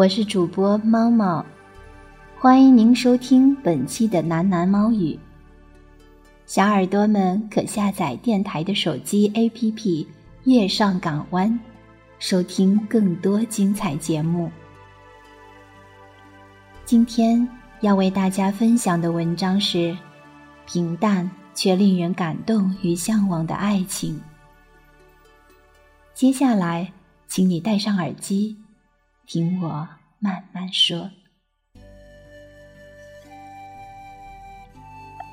我是主播猫猫，欢迎您收听本期的喃喃猫语。小耳朵们可下载电台的手机 APP《月上港湾》，收听更多精彩节目。今天要为大家分享的文章是：平淡却令人感动与向往的爱情。接下来，请你戴上耳机。听我慢慢说。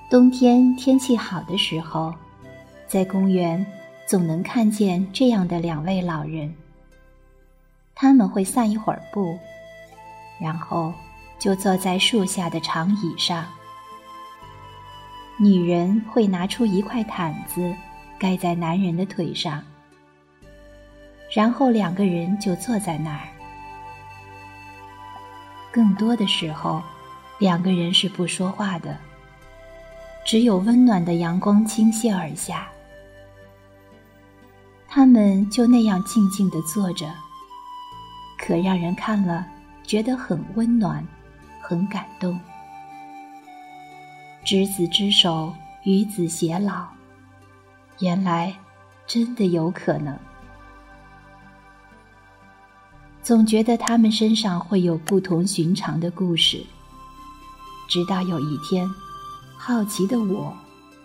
冬天天气好的时候，在公园总能看见这样的两位老人。他们会散一会儿步，然后就坐在树下的长椅上。女人会拿出一块毯子盖在男人的腿上，然后两个人就坐在那儿。更多的时候，两个人是不说话的，只有温暖的阳光倾泻而下，他们就那样静静的坐着，可让人看了觉得很温暖，很感动。执子之手，与子偕老，原来真的有可能。总觉得他们身上会有不同寻常的故事，直到有一天，好奇的我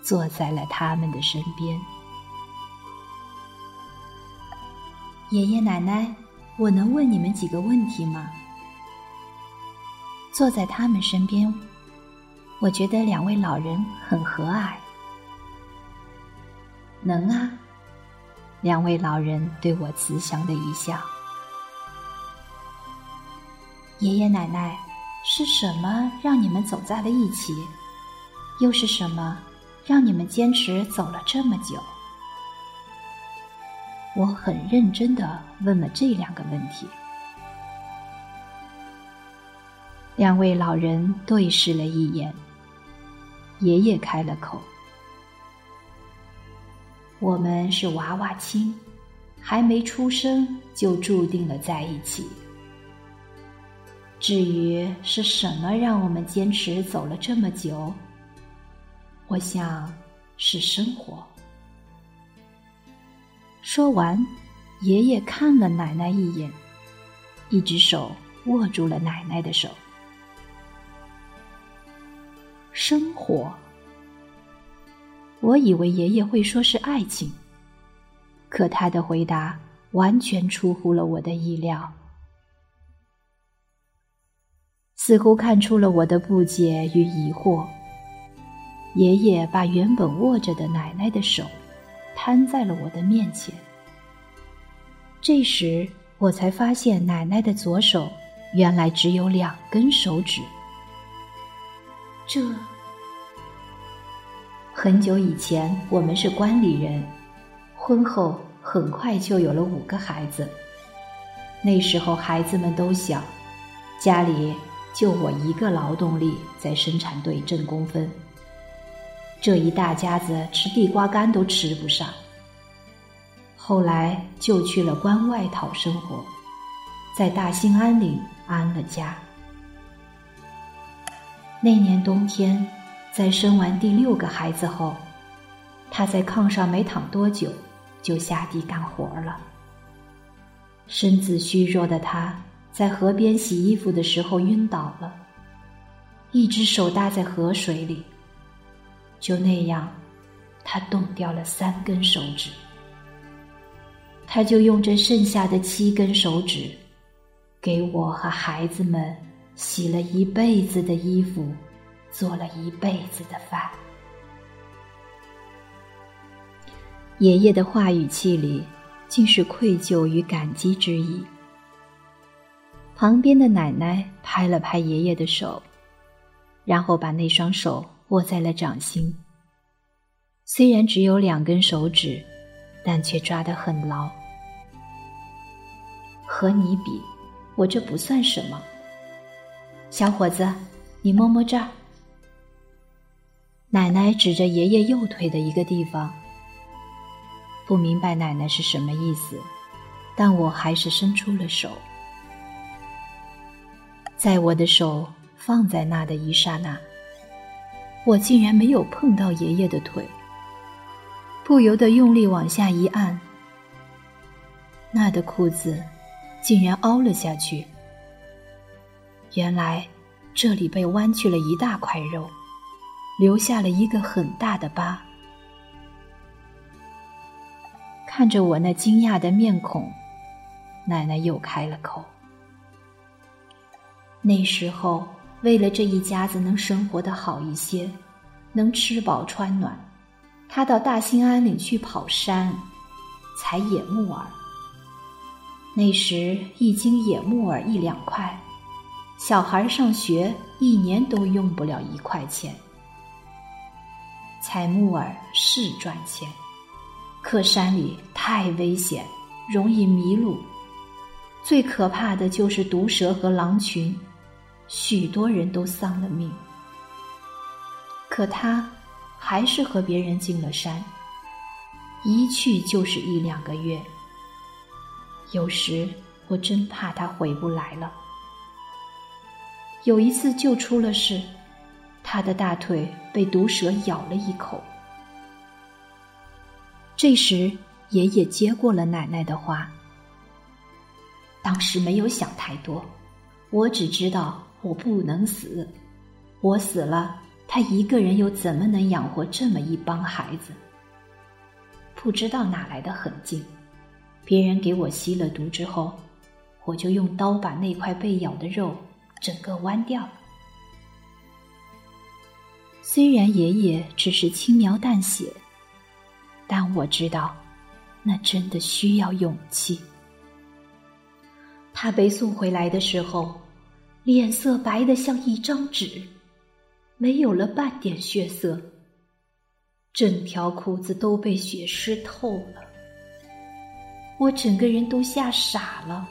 坐在了他们的身边。爷爷奶奶，我能问你们几个问题吗？坐在他们身边，我觉得两位老人很和蔼。能啊，两位老人对我慈祥的一笑。爷爷奶奶，是什么让你们走在了一起？又是什么让你们坚持走了这么久？我很认真的问了这两个问题。两位老人对视了一眼，爷爷开了口：“我们是娃娃亲，还没出生就注定了在一起。”至于是什么让我们坚持走了这么久，我想是生活。说完，爷爷看了奶奶一眼，一只手握住了奶奶的手。生活，我以为爷爷会说是爱情，可他的回答完全出乎了我的意料。似乎看出了我的不解与疑惑，爷爷把原本握着的奶奶的手摊在了我的面前。这时，我才发现奶奶的左手原来只有两根手指。这很久以前，我们是关里人，婚后很快就有了五个孩子。那时候孩子们都小，家里。就我一个劳动力在生产队挣工分，这一大家子吃地瓜干都吃不上。后来就去了关外讨生活，在大兴安岭安了家。那年冬天，在生完第六个孩子后，他在炕上没躺多久，就下地干活了。身子虚弱的他。在河边洗衣服的时候晕倒了，一只手搭在河水里。就那样，他冻掉了三根手指。他就用这剩下的七根手指，给我和孩子们洗了一辈子的衣服，做了一辈子的饭。爷爷的话语气里，尽是愧疚与感激之意。旁边的奶奶拍了拍爷爷的手，然后把那双手握在了掌心。虽然只有两根手指，但却抓得很牢。和你比，我这不算什么。小伙子，你摸摸这儿。奶奶指着爷爷右腿的一个地方。不明白奶奶是什么意思，但我还是伸出了手。在我的手放在那的一刹那，我竟然没有碰到爷爷的腿，不由得用力往下一按，那的裤子竟然凹了下去。原来这里被弯去了一大块肉，留下了一个很大的疤。看着我那惊讶的面孔，奶奶又开了口。那时候，为了这一家子能生活的好一些，能吃饱穿暖，他到大兴安岭去跑山，采野木耳。那时一斤野木耳一两块，小孩上学一年都用不了一块钱。采木耳是赚钱，可山里太危险，容易迷路，最可怕的就是毒蛇和狼群。许多人都丧了命，可他还是和别人进了山，一去就是一两个月。有时我真怕他回不来了。有一次就出了事，他的大腿被毒蛇咬了一口。这时爷爷接过了奶奶的话，当时没有想太多，我只知道。我不能死，我死了，他一个人又怎么能养活这么一帮孩子？不知道哪来的狠劲，别人给我吸了毒之后，我就用刀把那块被咬的肉整个剜掉。虽然爷爷只是轻描淡写，但我知道，那真的需要勇气。他被送回来的时候。脸色白得像一张纸，没有了半点血色。整条裤子都被血湿透了，我整个人都吓傻了，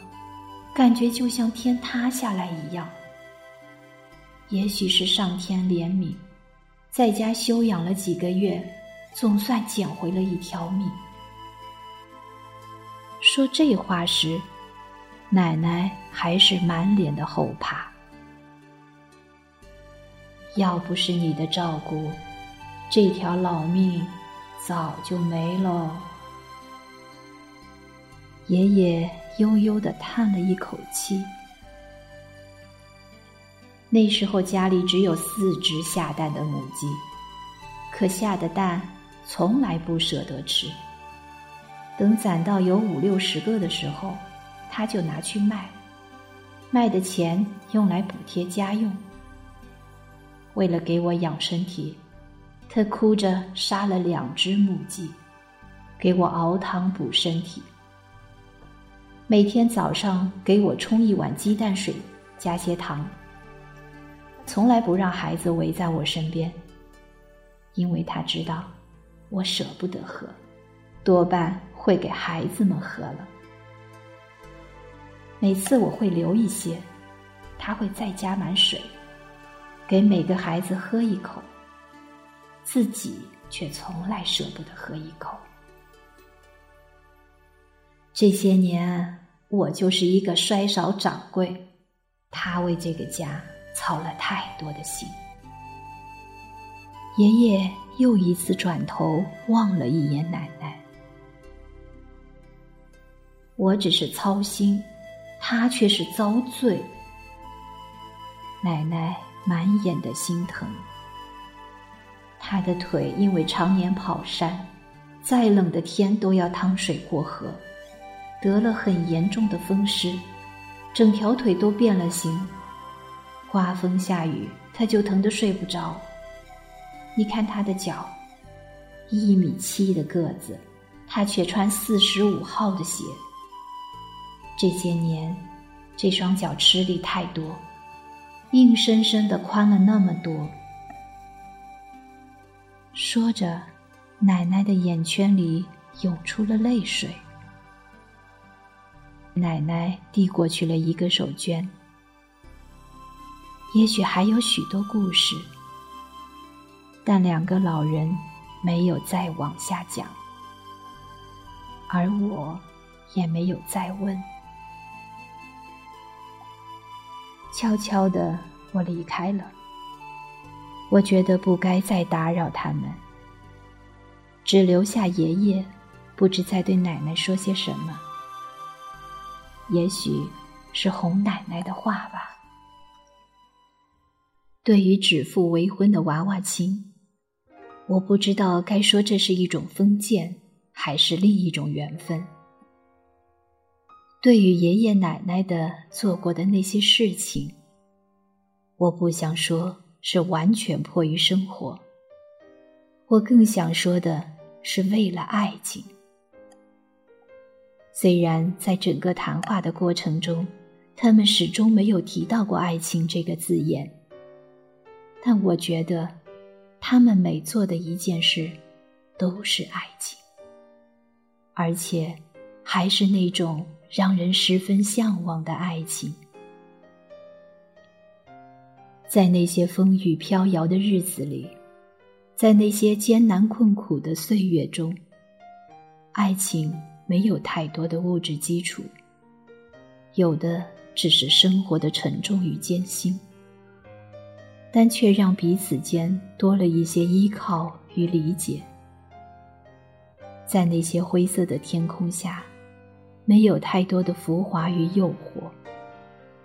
感觉就像天塌下来一样。也许是上天怜悯，在家休养了几个月，总算捡回了一条命。说这话时。奶奶还是满脸的后怕。要不是你的照顾，这条老命早就没了。爷爷悠悠的叹了一口气。那时候家里只有四只下蛋的母鸡，可下的蛋从来不舍得吃。等攒到有五六十个的时候。他就拿去卖，卖的钱用来补贴家用。为了给我养身体，他哭着杀了两只母鸡，给我熬汤补身体。每天早上给我冲一碗鸡蛋水，加些糖。从来不让孩子围在我身边，因为他知道我舍不得喝，多半会给孩子们喝了。每次我会留一些，他会再加满水，给每个孩子喝一口，自己却从来舍不得喝一口。这些年，我就是一个衰少掌柜，他为这个家操了太多的心。爷爷又一次转头望了一眼奶奶，我只是操心。他却是遭罪，奶奶满眼的心疼。他的腿因为常年跑山，再冷的天都要趟水过河，得了很严重的风湿，整条腿都变了形。刮风下雨，他就疼得睡不着。你看他的脚，一米七的个子，他却穿四十五号的鞋。这些年，这双脚吃力太多，硬生生的宽了那么多。说着，奶奶的眼圈里涌出了泪水。奶奶递过去了一个手绢。也许还有许多故事，但两个老人没有再往下讲，而我也没有再问。悄悄的，我离开了。我觉得不该再打扰他们，只留下爷爷，不知在对奶奶说些什么。也许是哄奶奶的话吧。对于指腹为婚的娃娃亲，我不知道该说这是一种封建，还是另一种缘分。对于爷爷奶奶的做过的那些事情，我不想说。是完全迫于生活。我更想说的是，为了爱情。虽然在整个谈话的过程中，他们始终没有提到过爱情这个字眼，但我觉得，他们每做的一件事，都是爱情，而且还是那种让人十分向往的爱情。在那些风雨飘摇的日子里，在那些艰难困苦的岁月中，爱情没有太多的物质基础，有的只是生活的沉重与艰辛，但却让彼此间多了一些依靠与理解。在那些灰色的天空下，没有太多的浮华与诱惑，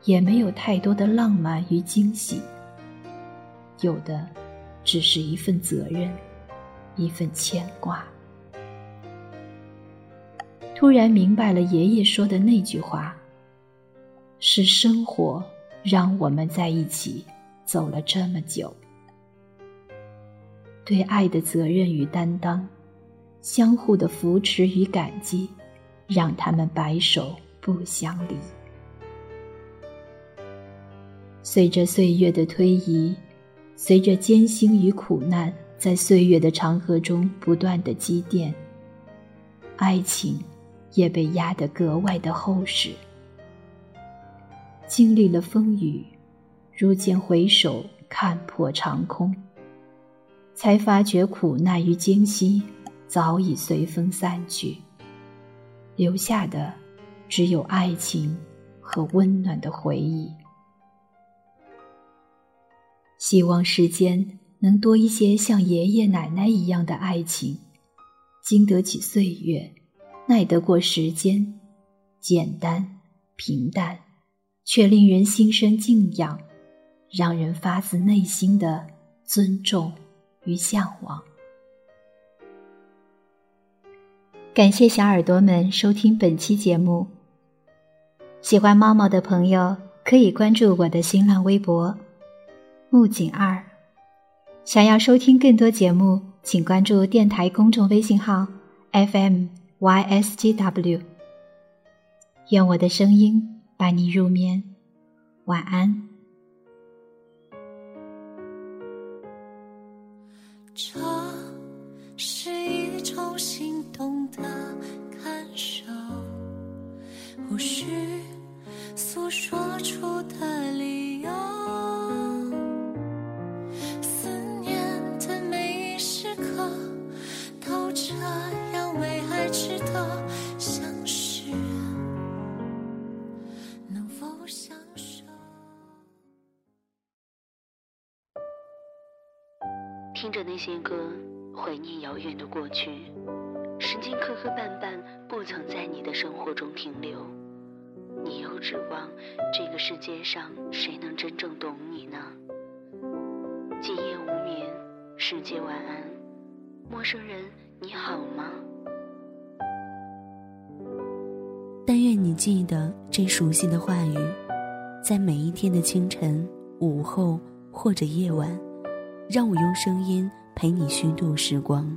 也没有太多的浪漫与惊喜。有的，只是一份责任，一份牵挂。突然明白了爷爷说的那句话：是生活让我们在一起走了这么久。对爱的责任与担当，相互的扶持与感激，让他们白首不相离。随着岁月的推移。随着艰辛与苦难在岁月的长河中不断的积淀，爱情也被压得格外的厚实。经历了风雨，如今回首看破长空，才发觉苦难与艰辛早已随风散去，留下的只有爱情和温暖的回忆。希望世间能多一些像爷爷奶奶一样的爱情，经得起岁月，耐得过时间，简单平淡，却令人心生敬仰，让人发自内心的尊重与向往。感谢小耳朵们收听本期节目。喜欢猫猫的朋友可以关注我的新浪微博。木槿二，想要收听更多节目，请关注电台公众微信号 FM YSGW。愿我的声音伴你入眠，晚安。不说出的理由，思念的每一时刻，都这样为爱值得。相识。能否听着那些歌，怀念遥远的过去，时间磕磕绊绊，不曾在你的生活中停留。你又指望这个世界上谁能真正懂你呢？今夜无眠，世界晚安，陌生人你好吗？但愿你记得这熟悉的话语，在每一天的清晨、午后或者夜晚，让我用声音陪你虚度时光。